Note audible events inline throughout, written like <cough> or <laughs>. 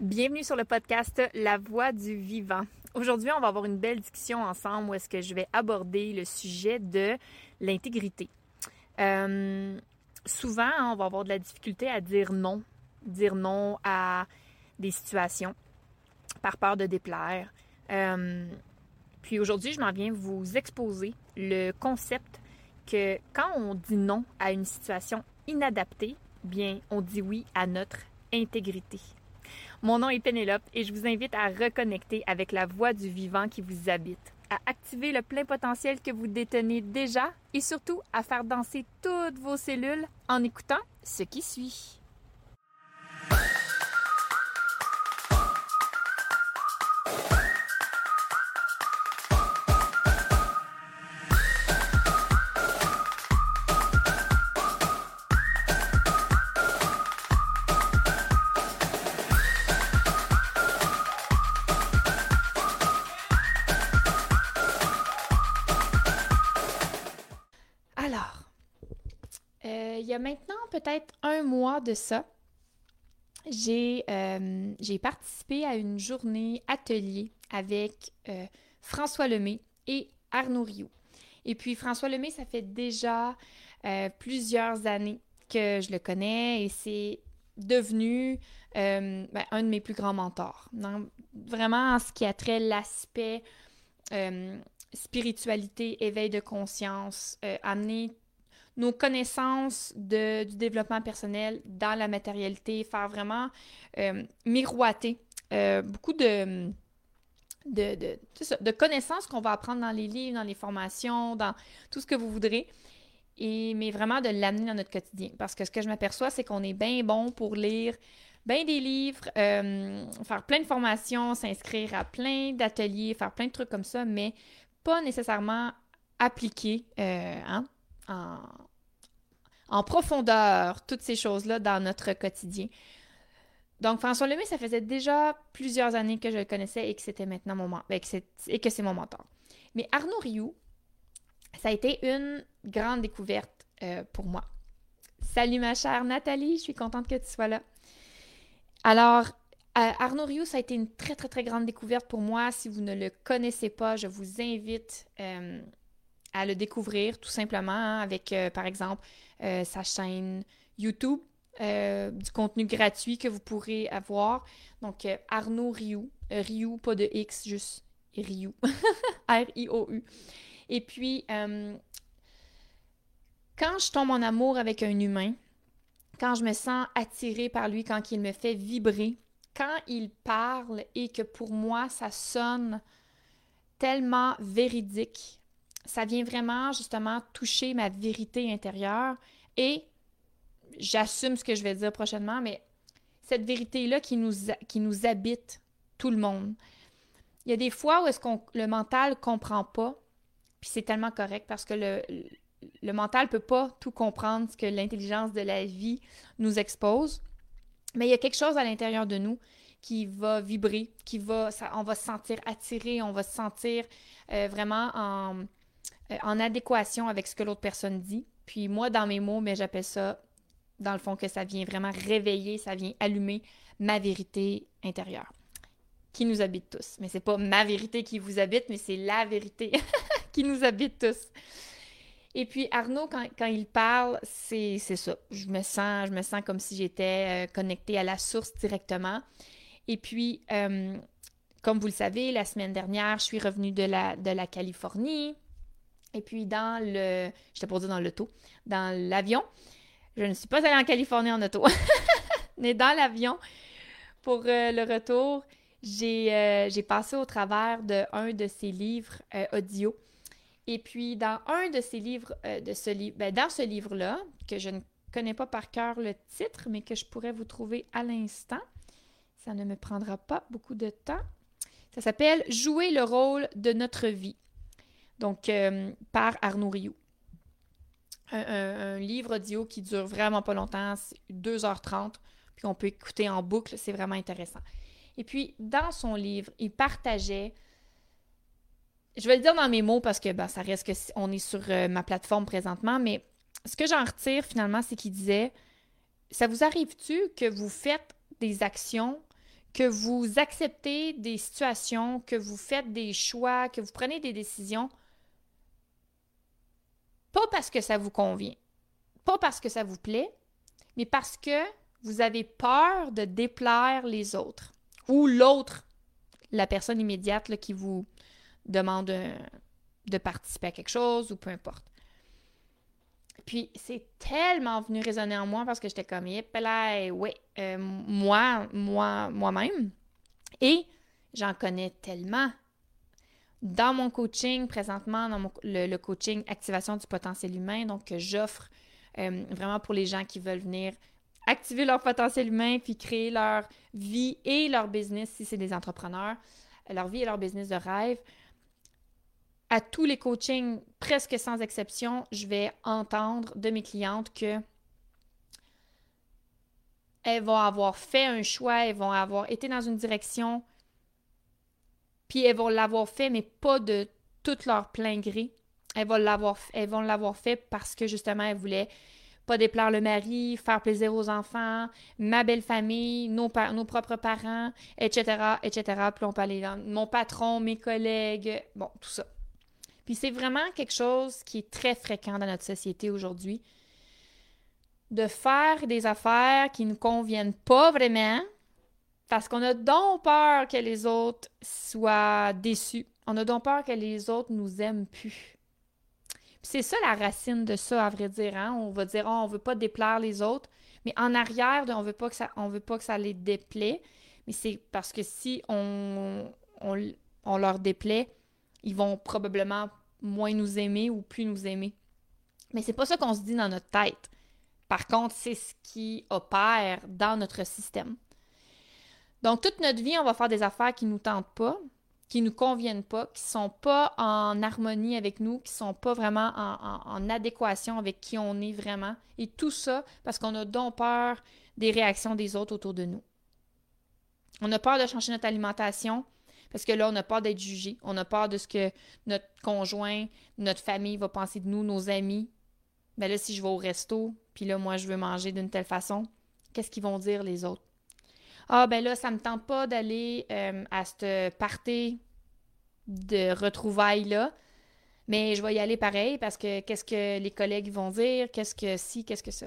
Bienvenue sur le podcast La Voix du Vivant. Aujourd'hui, on va avoir une belle discussion ensemble où est-ce que je vais aborder le sujet de l'intégrité. Euh, souvent, on va avoir de la difficulté à dire non, dire non à des situations par peur de déplaire. Euh, puis aujourd'hui, je m'en viens vous exposer le concept que quand on dit non à une situation inadaptée, bien, on dit oui à notre intégrité. Mon nom est Pénélope et je vous invite à reconnecter avec la voix du vivant qui vous habite, à activer le plein potentiel que vous détenez déjà et surtout à faire danser toutes vos cellules en écoutant ce qui suit. Y a maintenant peut-être un mois de ça, j'ai euh, participé à une journée atelier avec euh, François Lemay et Arnaud Rioux. Et puis François Lemay, ça fait déjà euh, plusieurs années que je le connais et c'est devenu ben, un de mes plus grands mentors. vraiment en ce qui a trait l'aspect spiritualité, éveil de conscience, amener nos connaissances de, du développement personnel dans la matérialité, faire vraiment euh, miroiter euh, beaucoup de, de, de, connaissances qu'on va apprendre dans les livres, dans les formations, dans tout ce que vous voudrez. Et, mais vraiment de l'amener dans notre quotidien. Parce que ce que je m'aperçois, c'est qu'on est bien bon pour lire bien des livres, euh, faire plein de formations, s'inscrire à plein d'ateliers, faire plein de trucs comme ça, mais pas nécessairement appliquer hein, en, profondeur toutes ces choses-là dans notre quotidien. Donc, François Lemay, ça faisait déjà plusieurs années que je le connaissais et que c'était maintenant mon ben, et que c'est mon mentor. Mais Arnaud Rioux, ça a été une grande découverte euh, pour moi. Salut ma chère Nathalie, je suis contente que tu sois là. Alors, euh, Arnaud Rioux, ça a été une très, très, très grande découverte pour moi. Si vous ne le connaissez pas, je vous invite euh, à le découvrir tout simplement hein, avec, par exemple, euh, sa chaîne YouTube, euh, du contenu gratuit que vous pourrez avoir. Donc, euh, Arnaud Rioux. Rioux, pas de X, juste Rioux. <laughs> R-I-O-U. Et puis, quand je tombe en amour avec un humain, quand je me sens attirée par lui, quand il me fait vibrer, quand il parle et que pour moi, ça sonne tellement véridique, ça vient vraiment justement toucher ma vérité intérieure et j'assume ce que je vais dire prochainement, mais cette vérité-là qui nous, qui nous habite, tout le monde. Il y a des fois où est-ce qu'on le mental comprend pas, puis c'est tellement correct parce que le, le mental peut pas tout comprendre ce que l'intelligence de la vie nous expose, mais il y a quelque chose à l'intérieur de nous qui va vibrer, qui va, ça, on va se sentir attiré, on va se sentir euh, vraiment en, en adéquation avec ce que l'autre personne dit. Puis moi, dans mes mots, mais j'appelle ça, dans le fond, que ça vient vraiment réveiller, ça vient allumer ma vérité intérieure qui nous habite tous. Mais c'est pas ma vérité qui vous habite, mais c'est la vérité <laughs> qui nous habite tous. Et puis Arnaud, quand, il parle, c'est ça. Je me sens, je me sens comme si j'étais euh, connectée à la source directement. Et puis, euh, comme vous le savez, la semaine dernière, je suis revenue de la, de la Californie. Et puis dans le, j'étais pour dire dans l'auto, dans l'avion, je ne suis pas allée en Californie en auto, <laughs> mais dans l'avion, pour euh, le retour, euh, j'ai passé au travers de un de ses livres euh, audio. Et puis dans un de ces livres, de ce livre, ben, dans ce livre-là, que je ne connais pas par cœur le titre, mais que je pourrais vous trouver à l'instant, ça ne me prendra pas beaucoup de temps. Ça s'appelle Jouer le rôle de notre vie donc euh, par Arnaud Rioux. Un, livre audio qui dure vraiment pas longtemps, 2h30, puis on peut écouter en boucle, c'est vraiment intéressant. Et puis, dans son livre, il partageait, je vais le dire dans mes mots parce que ben, ça reste que on est sur euh, ma plateforme présentement, mais ce que j'en retire finalement, c'est qu'il disait, ça vous arrive-tu que vous faites des actions que vous acceptez des situations, que vous faites des choix, que vous prenez des décisions, pas parce que ça vous convient, pas parce que ça vous plaît, mais parce que vous avez peur de déplaire les autres ou l'autre, la personne immédiate qui vous demande de participer à quelque chose ou peu importe. Puis c'est tellement venu résonner en moi parce que j'étais comme, yep, là, ouais, euh, moi, moi, moi-même. Et j'en connais tellement. Dans mon coaching, présentement, dans le, coaching Activation du potentiel humain, donc que j'offre euh, vraiment pour les gens qui veulent venir activer leur potentiel humain puis créer leur vie et leur business si c'est des entrepreneurs, leur vie et leur business de rêve. À tous les coachings, presque sans exception, je vais entendre de mes clientes que elles vont avoir fait un choix, elles vont avoir été dans une direction, puis elles vont l'avoir fait, mais pas de tout leur plein gré. Elles vont l'avoir, fait parce que justement, elles voulaient pas déplaire le mari, faire plaisir aux enfants, ma belle famille, nos, nos propres parents, etc., etc. Puis on peut aller dans mon patron, mes collègues, bon, tout ça. Puis c'est vraiment quelque chose qui est très fréquent dans notre société aujourd'hui. De faire des affaires qui ne conviennent pas vraiment parce qu'on a donc peur que les autres soient déçus. On a donc peur que les autres nous aiment plus. C'est ça la racine de ça, à vrai dire. Hein? On va dire, oh, on veut pas déplaire les autres, mais en arrière, on veut pas que ça, on veut pas que ça les déplaît. Mais c'est parce que si on leur déplaît, ils vont probablement moins nous aimer ou plus nous aimer. Mais c'est pas ça qu'on se dit dans notre tête. Par contre, c'est ce qui opère dans notre système. Donc, toute notre vie, on va faire des affaires qui ne nous tentent pas, qui ne nous conviennent pas, qui ne sont pas en harmonie avec nous, qui ne sont pas vraiment en, adéquation avec qui on est vraiment. Et tout ça parce qu'on a donc peur des réactions des autres autour de nous. On a peur de changer notre alimentation parce que là, on a peur d'être jugé. On a peur de ce que notre conjoint, notre famille va penser de nous, nos amis. Mais ben là, si je vais au resto, puis là, moi, je veux manger d'une telle façon, qu'est-ce qu'ils vont dire les autres? Ah, ben là, ça me tente pas d'aller euh, à cette party de retrouvailles-là, mais je vais y aller pareil parce que qu'est-ce que les collègues vont dire? Qu'est-ce que si, qu'est-ce que ça?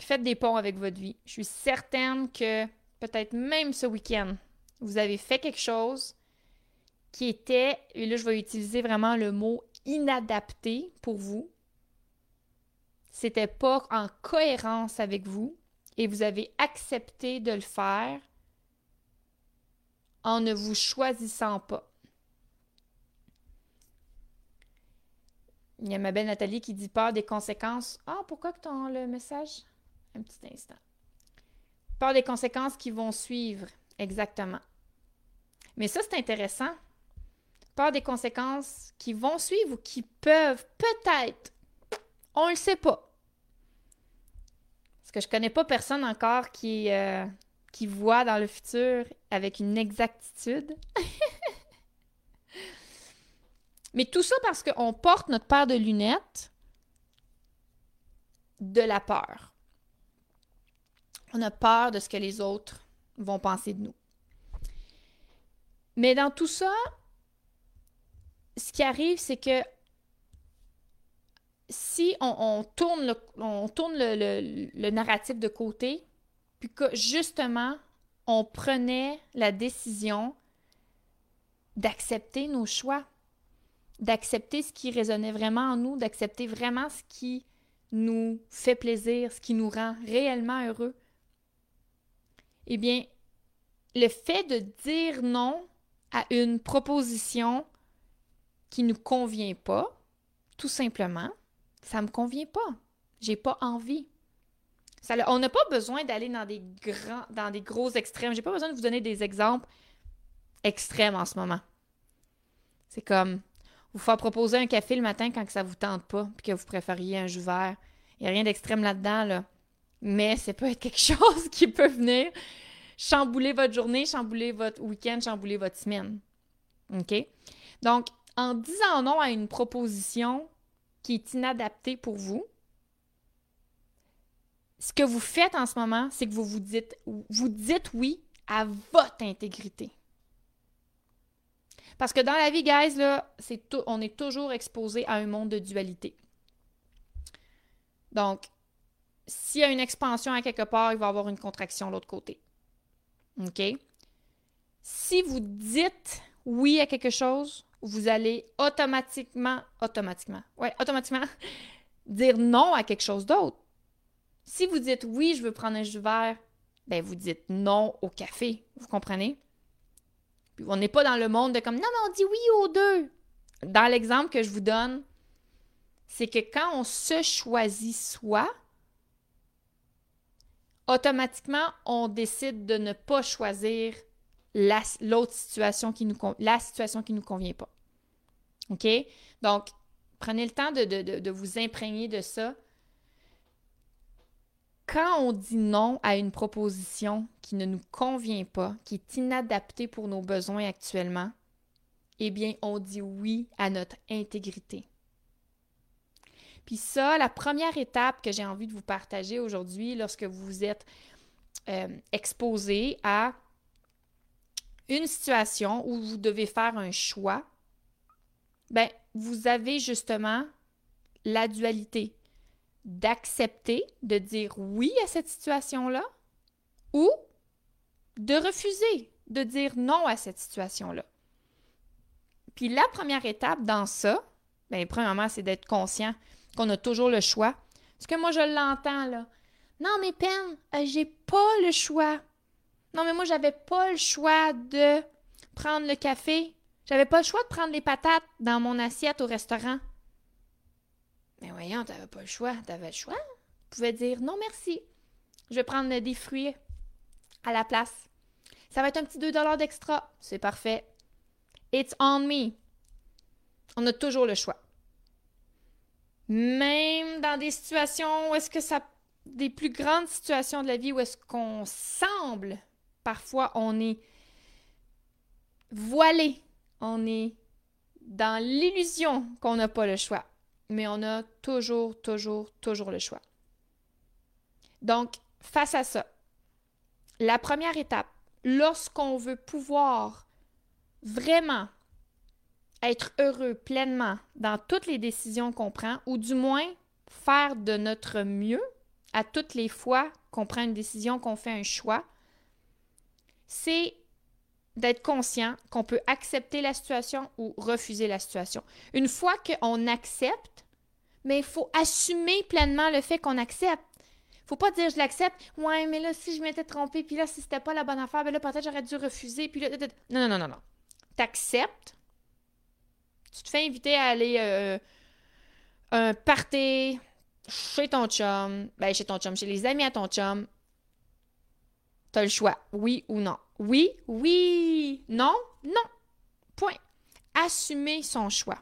Faites des ponts avec votre vie. Je suis certaine que peut-être même ce week-end, vous avez fait quelque chose qui était, et là je vais utiliser vraiment le mot inadapté pour vous. C'était pas en cohérence avec vous et vous avez accepté de le faire en ne vous choisissant pas. Il y a ma belle Nathalie qui dit peur des conséquences. Ah, pourquoi que tu as le message? Un petit instant. Peur des conséquences qui vont suivre, exactement. Mais ça, c'est intéressant. Peur des conséquences qui vont suivre ou qui peuvent peut-être. On ne le sait pas. Parce que je connais pas personne encore qui, euh, qui voit dans le futur avec une exactitude. <laughs> Mais tout ça parce qu'on porte notre paire de lunettes de la peur. On a peur de ce que les autres vont penser de nous. Mais dans tout ça, ce qui arrive, c'est que si on, tourne, le, on le, narratif de côté, puis que justement, on prenait la décision d'accepter nos choix, d'accepter ce qui résonnait vraiment en nous, d'accepter vraiment ce qui nous fait plaisir, ce qui nous rend réellement heureux, eh bien, le fait de dire non à une proposition qui ne nous convient pas, tout simplement, ça me convient pas. J'ai pas envie. Ça, on n'a pas besoin d'aller dans des grands, dans des gros extrêmes. J'ai pas besoin de vous donner des exemples extrêmes en ce moment. C'est comme vous faire proposer un café le matin quand ça vous tente pas, puis que vous préfériez un jus vert. Il n'y a rien d'extrême là-dedans, là mais c'est peut être quelque <laughs> chose qui peut venir chambouler votre journée, chambouler votre week-end, chambouler votre semaine. OK? Donc, en disant non à une proposition qui est inadaptée pour vous, ce que vous faites en ce moment, c'est que vous vous dites, vous dites oui à votre intégrité. Parce que dans la vie, guys, là, on est toujours exposé à un monde de dualité. Donc, s'il y a une expansion à quelque part, il va y avoir une contraction de l'autre côté. OK? Si vous dites oui à quelque chose, vous allez automatiquement, automatiquement, ouais, automatiquement <laughs> dire non à quelque chose d'autre. Si vous dites oui, je veux prendre un jus vert, ben vous dites non au café. Vous comprenez? Puis on n'est pas dans le monde de comme non, mais on dit oui aux deux. Dans l'exemple que je vous donne, c'est que quand on se choisit soi, automatiquement, on décide de ne pas choisir l'autre situation qui nous la situation qui nous convient pas. OK? Donc, prenez le temps de, de vous imprégner de ça. Quand on dit non à une proposition qui ne nous convient pas, qui est inadaptée pour nos besoins actuellement, eh bien, on dit oui à notre intégrité. Puis ça, la première étape que j'ai envie de vous partager aujourd'hui lorsque vous êtes euh, exposé à une situation où vous devez faire un choix, ben, vous avez justement la dualité d'accepter, de dire oui à cette situation-là ou de refuser, de dire non à cette situation-là. Puis la première étape dans ça, bien, premièrement, c'est d'être conscient qu'on a toujours le choix. Parce que moi, je l'entends, là. Non, mais peine, euh, j'ai pas le choix. Non, mais moi, j'avais pas le choix de prendre le café. J'avais pas le choix de prendre les patates dans mon assiette au restaurant. Mais voyons, t'avais pas le choix. T'avais le choix. Tu pouvais dire non, merci. Je vais prendre des fruits à la place. Ça va être un petit 2 d'extra. C'est parfait. It's on me. On a toujours le choix. Même dans des situations où est-ce que ça. des plus grandes situations de la vie où est-ce qu'on semble, parfois, on est voilé, on est dans l'illusion qu'on n'a pas le choix. Mais on a toujours, toujours, toujours le choix. Donc, face à ça, la première étape, lorsqu'on veut pouvoir vraiment être heureux pleinement dans toutes les décisions qu'on prend, ou du moins faire de notre mieux à toutes les fois qu'on prend une décision, qu'on fait un choix, c'est d'être conscient qu'on peut accepter la situation ou refuser la situation. Une fois qu'on accepte, mais il faut assumer pleinement le fait qu'on accepte. Faut pas dire je l'accepte, ouais, mais là, si je m'étais trompée, puis là, si c'était pas la bonne affaire, ben là, peut-être j'aurais dû refuser, puis là, non, non, non, non, non. T'acceptes, tu te fais inviter à aller euh, un party chez ton chum, ben chez ton chum, chez les amis à ton chum, t'as le choix, oui ou non. Oui, oui, non, non. Point. Assumer son choix.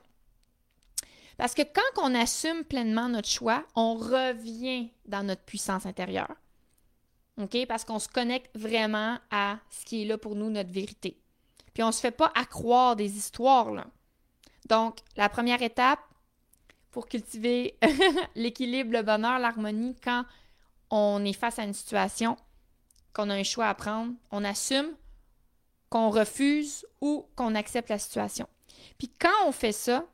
Parce que quand on assume pleinement notre choix, on revient dans notre puissance intérieure. OK? Parce qu'on se connecte vraiment à ce qui est là pour nous, notre vérité. Puis on ne se fait pas accroire des histoires, là. Donc, la première étape pour cultiver <laughs> l'équilibre, le bonheur, l'harmonie, quand on est face à une situation, qu'on a un choix à prendre, on assume qu'on refuse ou qu'on accepte la situation. Puis quand on fait ça,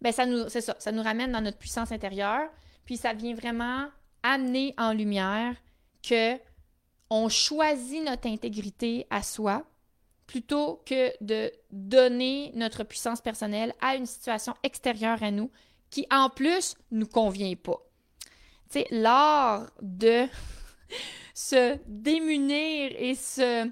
ben ça nous, c'est ça, ça nous ramène dans notre puissance intérieure, puis ça vient vraiment amener en lumière que on choisit notre intégrité à soi, plutôt que de donner notre puissance personnelle à une situation extérieure à nous qui, en plus, nous convient pas. Tu sais, l'art de se démunir et se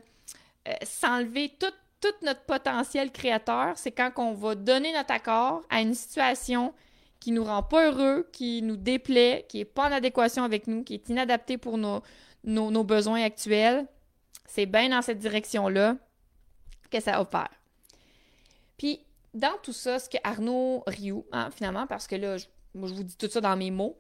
euh, s'enlever tout, tout, notre potentiel créateur, c'est quand on va donner notre accord à une situation qui nous rend pas heureux, qui nous déplaît, qui est pas en adéquation avec nous, qui est inadaptée pour nos, nos, besoins actuels. C'est bien dans cette direction-là que ça opère. Puis, dans tout ça, ce que Arnaud Rioux, hein, finalement, parce que là, je, moi, je vous dis tout ça dans mes mots,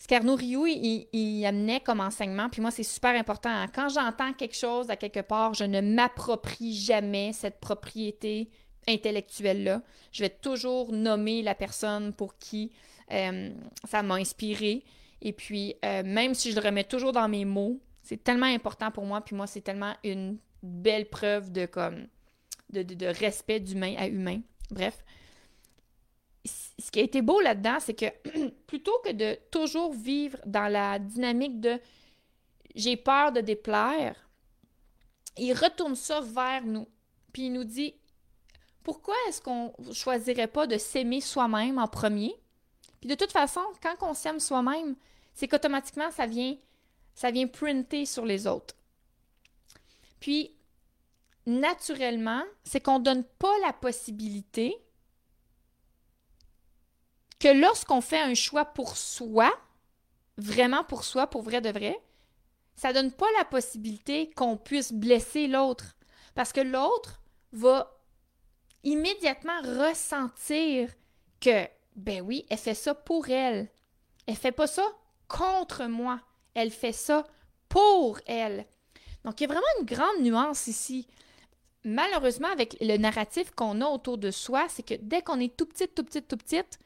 ce qu'Arnaud Rioux, il, amenait comme enseignement, puis moi, c'est super important. Hein. Quand j'entends quelque chose à quelque part, je ne m'approprie jamais cette propriété intellectuelle-là. Je vais toujours nommer la personne pour qui euh, ça m'a inspiré Et puis, euh, même si je le remets toujours dans mes mots, c'est tellement important pour moi. Puis moi, c'est tellement une belle preuve de, de, respect d'humain à humain. Bref. Ce qui a été beau là-dedans, c'est que <clears throat> plutôt que de toujours vivre dans la dynamique de j'ai peur de déplaire, il retourne ça vers nous. Puis il nous dit pourquoi est-ce qu'on choisirait pas de s'aimer soi-même en premier? Puis de toute façon, quand on s'aime soi-même, c'est qu'automatiquement, ça vient, ça vient printer sur les autres. Puis, naturellement, c'est qu'on ne donne pas la possibilité que lorsqu'on fait un choix pour soi, vraiment pour soi, pour vrai de vrai, ça donne pas la possibilité qu'on puisse blesser l'autre. Parce que l'autre va immédiatement ressentir que, ben oui, elle fait ça pour elle. Elle fait pas ça contre moi. Elle fait ça pour elle. Donc, il y a vraiment une grande nuance ici. Malheureusement, avec le narratif qu'on a autour de soi, c'est que dès qu'on est tout petit, tout petit, tout petite,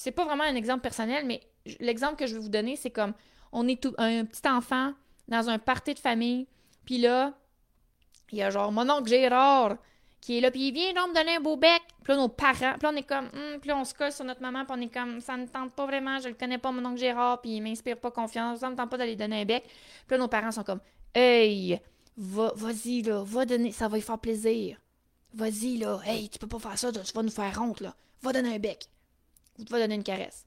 c'est pas vraiment un exemple personnel, mais l'exemple que je vais vous donner, c'est comme on est un petit enfant dans un party de famille, puis là, il y a genre mon oncle Gérard qui est là, puis il vient donc me donner un beau bec. Puis là, nos parents, puis là, on est comme, hum, puis on se colle sur notre maman, puis on est comme, ça ne tente pas vraiment, je le connais pas, mon oncle Gérard, puis il m'inspire pas confiance, ça me tente pas d'aller donner un bec. Puis là, nos parents sont comme, hey, va, vas-y, là, va donner, ça va lui faire plaisir. Vas-y, là, hey, tu peux pas faire ça, tu vas nous faire honte, là. Va donner un bec. Ou tu vas donner une caresse.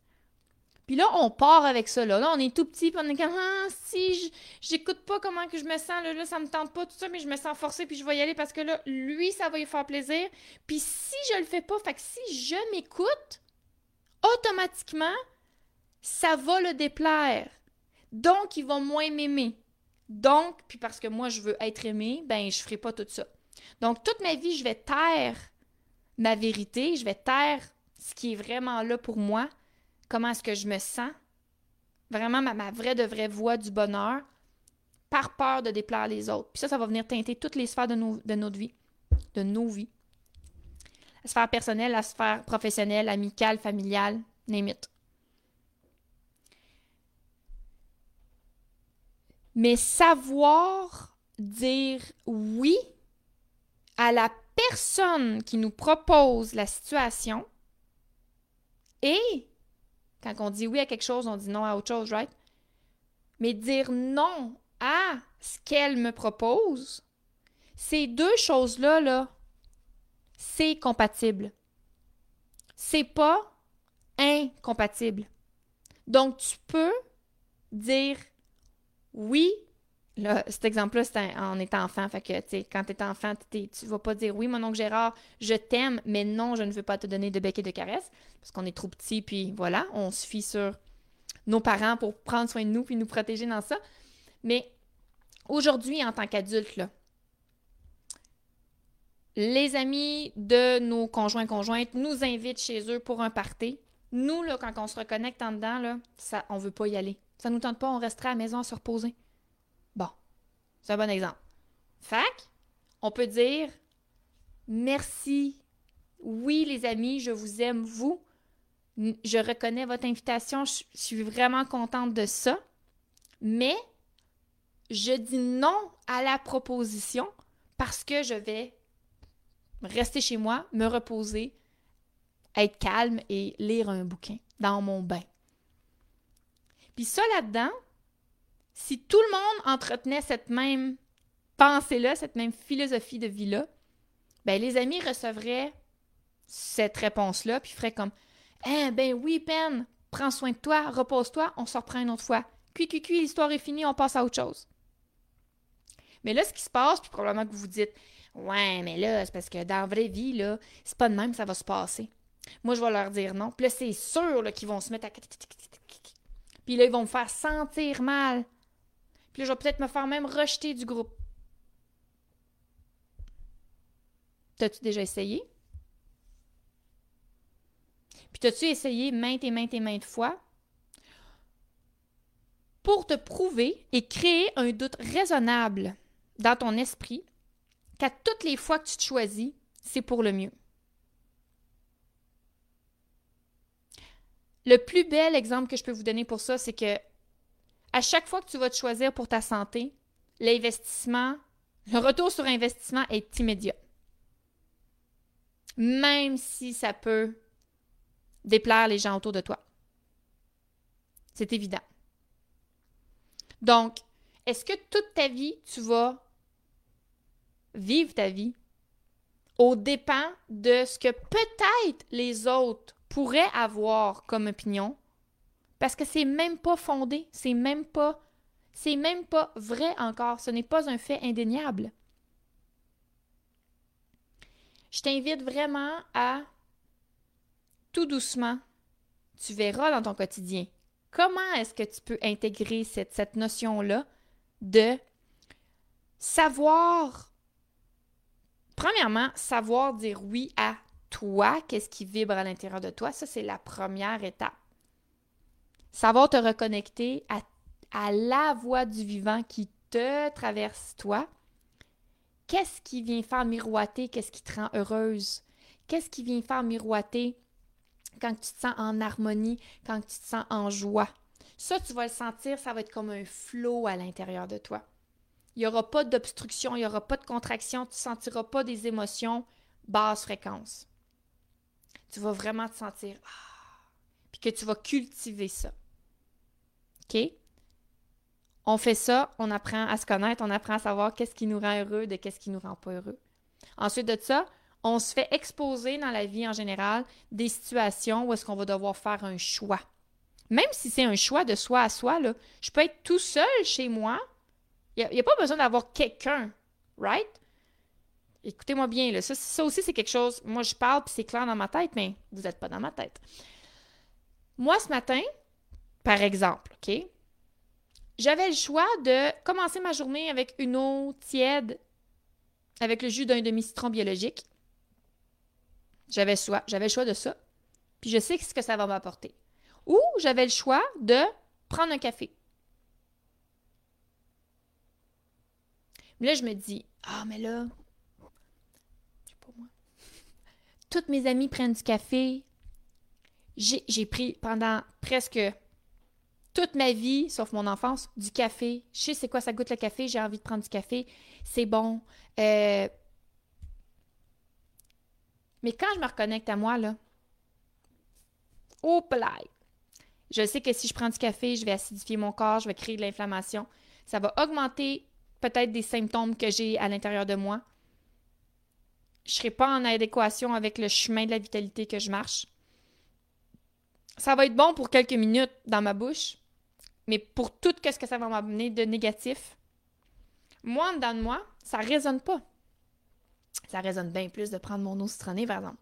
Puis là, on part avec ça. Là, on est tout petit, puis on est comme Ah, si j'écoute pas comment que je me sens, là, là, ça me tente pas, tout ça, mais je me sens forcée, puis je vais y aller parce que là, lui, ça va lui faire plaisir. Puis si je le fais pas, fait que si je m'écoute, automatiquement, ça va le déplaire. Donc, il va moins m'aimer. Donc, puis parce que moi, je veux être aimé, ben, je ferai pas tout ça. Donc, toute ma vie, je vais taire ma vérité, je vais taire ce qui est vraiment là pour moi comment est-ce que je me sens, vraiment ma, vraie de vraie voix du bonheur, par peur de déplaire les autres. Puis ça, ça va venir teinter toutes les sphères de, de notre vie, de nos vies. La sphère personnelle, la sphère professionnelle, amicale, familiale, name Mais savoir dire oui à la personne qui nous propose la situation et quand on dit oui à quelque chose, on dit non à autre chose, right? Mais dire non à ce qu'elle me propose, ces deux choses-là, là, c'est compatible. C'est pas incompatible. Donc, tu peux dire oui. Là, cet exemple-là, c'est en étant enfant. Fait que, tu sais, quand t'es enfant, tu vas pas dire oui, mon oncle Gérard, je t'aime, mais non, je ne veux pas te donner de bec et de caresse parce qu'on est trop petit, puis voilà, on se fie sur nos parents pour prendre soin de nous puis nous protéger dans ça. Mais aujourd'hui, en tant qu'adulte, les amis de nos conjoints conjointes nous invitent chez eux pour un party. Nous, quand on se reconnecte en dedans, là, ça, on veut pas y aller. Ça nous tente pas, on resterait à la maison à se reposer. C'est un bon exemple. Fac, on peut dire merci. Oui, les amis, je vous aime, vous je reconnais votre invitation, je, suis vraiment contente de ça, mais je dis non à la proposition parce que je vais rester chez moi, me reposer, être calme et lire un bouquin dans mon bain. Puis ça là-dedans, si tout le monde entretenait cette même pensée-là, cette même philosophie de vie-là, ben les amis recevraient cette réponse-là, puis feraient comme eh ben oui, Pen, prends soin de toi, repose-toi, on se reprend une autre fois. Cui, cui, cui, l'histoire est finie, on passe à autre chose. Mais là, ce qui se passe, puis probablement que vous vous dites, ouais, mais là, c'est parce que dans la vraie vie, là, c'est pas de même ça va se passer. Moi, je vais leur dire non. Puis là, c'est sûr qu'ils vont se mettre à. Puis là, ils vont me faire sentir mal. Puis là, je vais peut-être me faire même rejeter du groupe. T'as-tu déjà essayé? Puis t'as-tu essayé maintes et maintes et maintes fois pour te prouver et créer un doute raisonnable dans ton esprit qu'à toutes les fois que tu te choisis, c'est pour le mieux? le plus bel exemple que je peux vous donner pour ça, c'est que à chaque fois que tu vas te choisir pour ta santé, l'investissement, le retour sur investissement est immédiat. Même si ça peut déplaire les gens autour de toi. C'est évident. Donc, est-ce que toute ta vie, tu vas vivre ta vie au dépend de ce que peut-être les autres pourraient avoir comme opinion? Parce que c'est même pas fondé, c'est même pas même pas vrai encore, ce n'est pas un fait indéniable. Je t'invite vraiment à tout doucement, tu verras dans ton quotidien comment est-ce que tu peux intégrer cette, cette notion-là de savoir, premièrement, savoir dire oui à toi, qu'est-ce qui vibre à l'intérieur de toi, ça c'est la première étape. Savoir te reconnecter à, à la voix du vivant qui te traverse toi. Qu'est-ce qui vient faire miroiter, qu'est-ce qui te rend heureuse? Qu'est-ce qui vient faire miroiter quand tu te sens en harmonie, quand tu te sens en joie? Ça, tu vas le sentir, ça va être comme un flot à l'intérieur de toi. Il n'y aura pas d'obstruction, il n'y aura pas de contraction, tu ne sentiras pas des émotions basse fréquence. Tu vas vraiment te sentir ah, puis que tu vas cultiver ça. On fait ça, on apprend à se connaître, on apprend à savoir qu'est-ce qui nous rend heureux de qu'est-ce qui nous rend pas heureux. Ensuite de ça, on se fait exposer dans la vie en général des situations où est-ce qu'on va devoir faire un choix. Même si c'est un choix de soi à soi, là, je peux être tout seul chez moi. Il n'y a, pas besoin d'avoir quelqu'un, right? Écoutez-moi bien, là, ça, ça aussi, c'est quelque chose. Moi, je parle puis c'est clair dans ma tête, mais vous n'êtes pas dans ma tête. Moi, ce matin, par exemple, OK? J'avais le choix de commencer ma journée avec une eau tiède avec le jus d'un demi-citron biologique. J'avais j'avais le choix de ça. Puis je sais ce que ça va m'apporter. Ou j'avais le choix de prendre un café. Mais là, je me dis, ah, mais là, c'est pas moi. Toutes mes amies prennent du café. J'ai pris pendant presque toute ma vie, sauf mon enfance, du café. Je sais c'est quoi ça goûte le café, j'ai envie de prendre du café. C'est bon. Euh, mais quand je me reconnecte à moi, là, au play, je sais que si je prends du café, je vais acidifier mon corps, je vais créer de l'inflammation. Ça va augmenter peut-être des symptômes que j'ai à l'intérieur de moi. Je ne serai pas en adéquation avec le chemin de la vitalité que je marche. Ça va être bon pour quelques minutes dans ma bouche, mais pour tout ce que ça va m'amener de négatif, moi, en dedans de moi, ça résonne pas. Ça résonne bien plus de prendre mon eau citronnée, par exemple.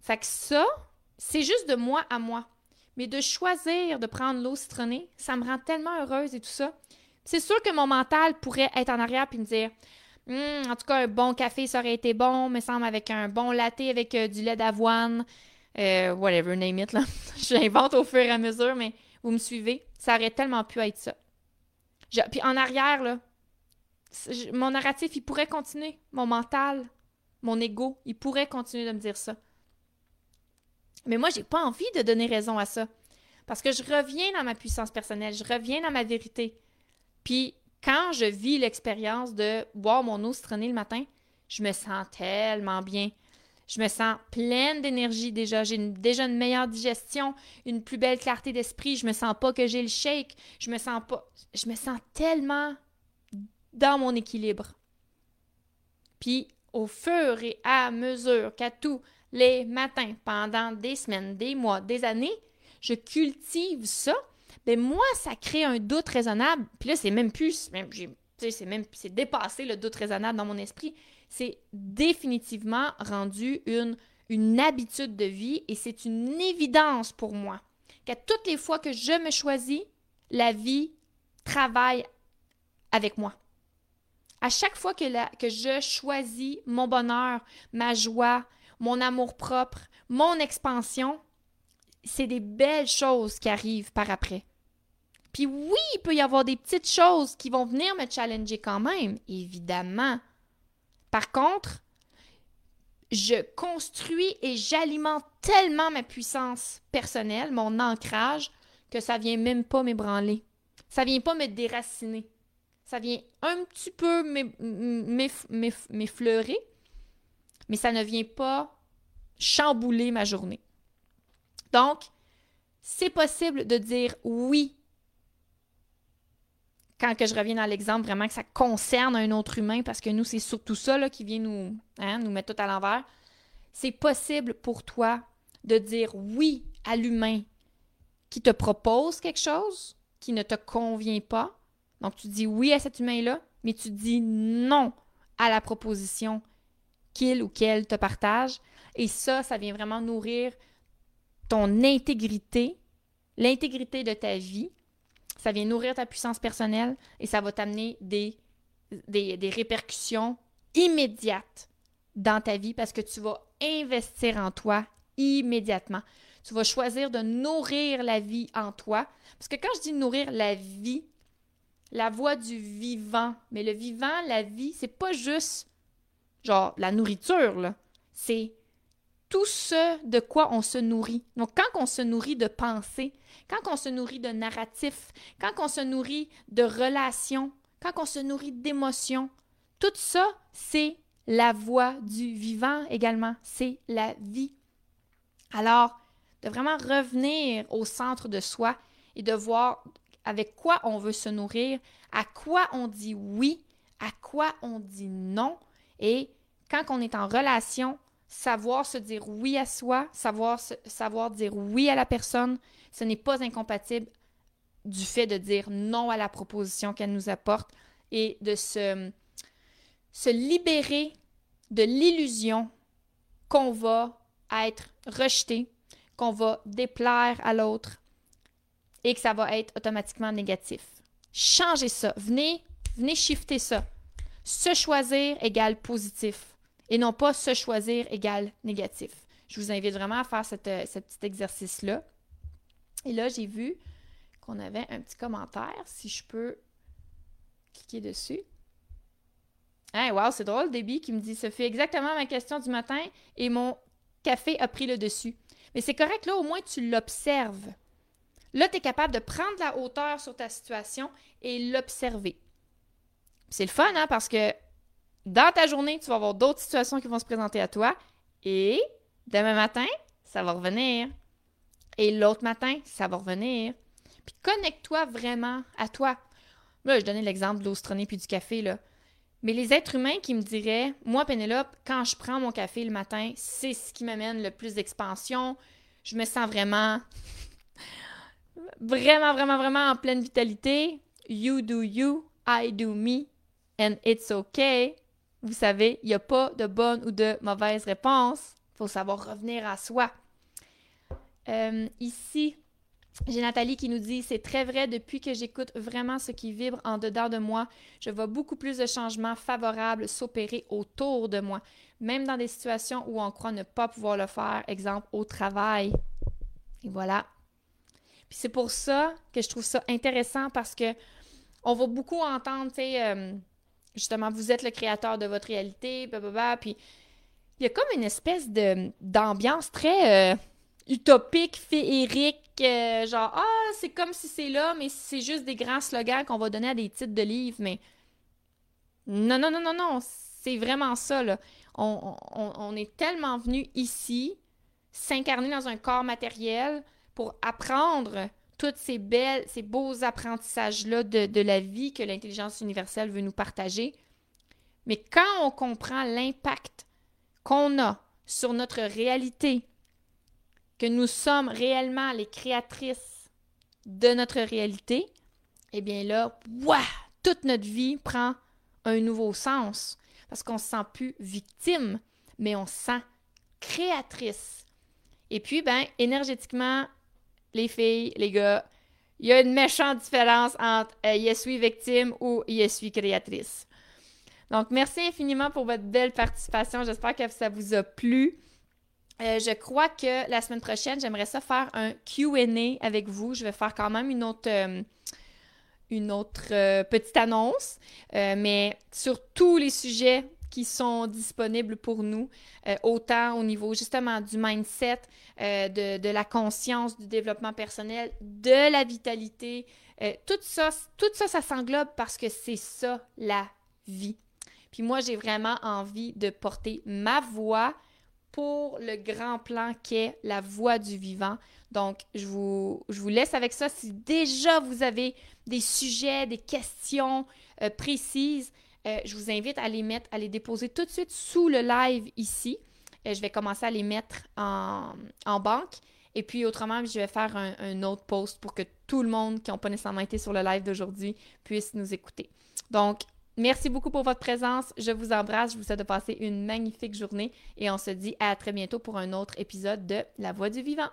Fait que ça, c'est juste de moi à moi. Mais de choisir de prendre l'eau citronnée, ça me rend tellement heureuse et tout ça. C'est sûr que mon mental pourrait être en arrière puis me dire hum, en tout cas, un bon café, ça aurait été bon, me semble, avec un bon latte avec euh, du lait d'avoine, euh, whatever, name it, là. <laughs> J'invente au fur et à mesure, mais vous me suivez. Ça aurait tellement pu être ça. puis en arrière, là, mon narratif, il pourrait continuer. Mon mental, mon ego, il pourrait continuer de me dire ça. Mais moi, j'ai pas envie de donner raison à ça. Parce que je reviens dans ma puissance personnelle, je reviens dans ma vérité. Puis quand je vis l'expérience de boire mon eau citronnée le matin, je me sens tellement bien. Je me sens pleine d'énergie déjà. J'ai déjà une meilleure digestion, une plus belle clarté d'esprit. Je me sens pas que j'ai le shake. Je me sens pas. Je me sens tellement dans mon équilibre. Puis au fur et à mesure qu'à tous les matins, pendant des semaines, des mois, des années, je cultive ça, ben moi, ça crée un doute raisonnable. Puis là, c'est même plus, c'est même, c'est dépassé le doute raisonnable dans mon esprit. C'est définitivement rendu une, habitude de vie et c'est une évidence pour moi qu'à toutes les fois que je me choisis, la vie travaille avec moi. À chaque fois que, la, que je choisis mon bonheur, ma joie, mon amour propre, mon expansion, c'est des belles choses qui arrivent par après. Puis oui, il peut y avoir des petites choses qui vont venir me challenger quand même, évidemment. Par contre, je construis et j'alimente tellement ma puissance personnelle, mon ancrage, que ça vient même pas m'ébranler. Ça vient pas me déraciner. Ça vient un petit peu m'effleurer, mais ça ne vient pas chambouler ma journée. Donc, c'est possible de dire oui quand je reviens dans l'exemple vraiment que ça concerne un autre humain, parce que nous, c'est surtout ça qui vient nous, hein, nous mettre tout à l'envers, c'est possible pour toi de dire oui à l'humain qui te propose quelque chose qui ne te convient pas. Donc, tu dis oui à cet humain-là, mais tu dis non à la proposition qu'il ou qu'elle te partage. Et ça, ça vient vraiment nourrir ton intégrité, l'intégrité de ta vie, ça vient nourrir ta puissance personnelle et ça va t'amener des, répercussions immédiates dans ta vie parce que tu vas investir en toi immédiatement. Tu vas choisir de nourrir la vie en toi. Parce que quand je dis nourrir la vie, la voix du vivant, mais le vivant, la vie, c'est pas juste genre la nourriture, là. C'est tout ce de quoi on se nourrit. Donc, quand on se nourrit de pensées, quand on se nourrit de narratifs, quand on se nourrit de relations, quand on se nourrit d'émotions, tout ça, c'est la voix du vivant également, c'est la vie. Alors, de vraiment revenir au centre de soi et de voir avec quoi on veut se nourrir, à quoi on dit oui, à quoi on dit non. Et quand on est en relation, savoir se dire oui à soi, savoir, savoir dire oui à la personne, ce n'est pas incompatible du fait de dire non à la proposition qu'elle nous apporte et de se, se libérer de l'illusion qu'on va être rejeté, qu'on va déplaire à l'autre et que ça va être automatiquement négatif. Changez ça. Venez, venez shifter ça. Se choisir égale positif et non pas se choisir égale négatif. Je vous invite vraiment à faire euh, ce petit exercice-là. Et là, j'ai vu qu'on avait un petit commentaire, si je peux cliquer dessus. Hey, wow, c'est drôle, Debbie qui me dit Ça fait exactement ma question du matin et mon café a pris le dessus. Mais c'est correct, là, au moins tu l'observes. Là, tu es capable de prendre la hauteur sur ta situation et l'observer. C'est le fun, hein, parce que dans ta journée, tu vas avoir d'autres situations qui vont se présenter à toi et demain matin, ça va revenir. Et l'autre matin, ça va revenir. Puis connecte-toi vraiment à toi. Là, je donnais l'exemple de l'eau puis du café, là. Mais les êtres humains qui me diraient, moi, Pénélope, quand je prends mon café le matin, c'est ce qui m'amène le plus d'expansion. Je me sens vraiment, vraiment, vraiment, vraiment en pleine vitalité. You do you, I do me, and it's okay. Vous savez, il n'y a pas de bonne ou de mauvaise réponse. Il faut savoir revenir à soi. Euh, ici, j'ai Nathalie qui nous dit C'est très vrai, depuis que j'écoute vraiment ce qui vibre en dedans de moi, je vois beaucoup plus de changements favorables s'opérer autour de moi, même dans des situations où on croit ne pas pouvoir le faire, exemple au travail. Et voilà. Puis c'est pour ça que je trouve ça intéressant parce que on va beaucoup entendre, tu sais, euh, justement, vous êtes le créateur de votre réalité, blablabla, puis il y a comme une espèce de d'ambiance très euh, utopique, féerique, euh, genre ah c'est comme si c'est là, mais c'est juste des grands slogans qu'on va donner à des titres de livres, mais non non non non non, c'est vraiment ça là. On, on est tellement venu ici s'incarner dans un corps matériel pour apprendre tous ces belles, ces beaux apprentissages-là de, la vie que l'intelligence universelle veut nous partager. Mais quand on comprend l'impact qu'on a sur notre réalité, que nous sommes réellement les créatrices de notre réalité, eh bien là, ouah, toute notre vie prend un nouveau sens parce qu'on ne se sent plus victime, mais on se sent créatrice. Et puis, ben, énergétiquement, les filles, les gars, il y a une méchante différence entre euh, je suis victime ou je suis créatrice. Donc, merci infiniment pour votre belle participation. J'espère que ça vous a plu. Euh, je crois que la semaine prochaine, j'aimerais ça faire un QA avec vous. Je vais faire quand même une autre, euh, une autre petite annonce, mais sur tous les sujets qui sont disponibles pour nous, euh, autant au niveau justement du mindset, euh, de, de, la conscience, du développement personnel, de la vitalité. Euh, tout ça, tout ça, ça s'englobe parce que c'est ça la vie. Puis moi, j'ai vraiment envie de porter ma voix pour le grand plan qu'est la voix du vivant. Donc, je vous, je vous laisse avec ça. Si déjà vous avez des sujets, des questions précises, euh, je vous invite à les mettre, à les déposer tout de suite sous le live ici. Euh, je vais commencer à les mettre en, banque. Et puis, autrement, je vais faire un, autre post pour que tout le monde qui n'a pas nécessairement été sur le live d'aujourd'hui puisse nous écouter. Donc, merci beaucoup pour votre présence. Je vous embrasse. Je vous souhaite de passer une magnifique journée et on se dit à très bientôt pour un autre épisode de La Voix du Vivant.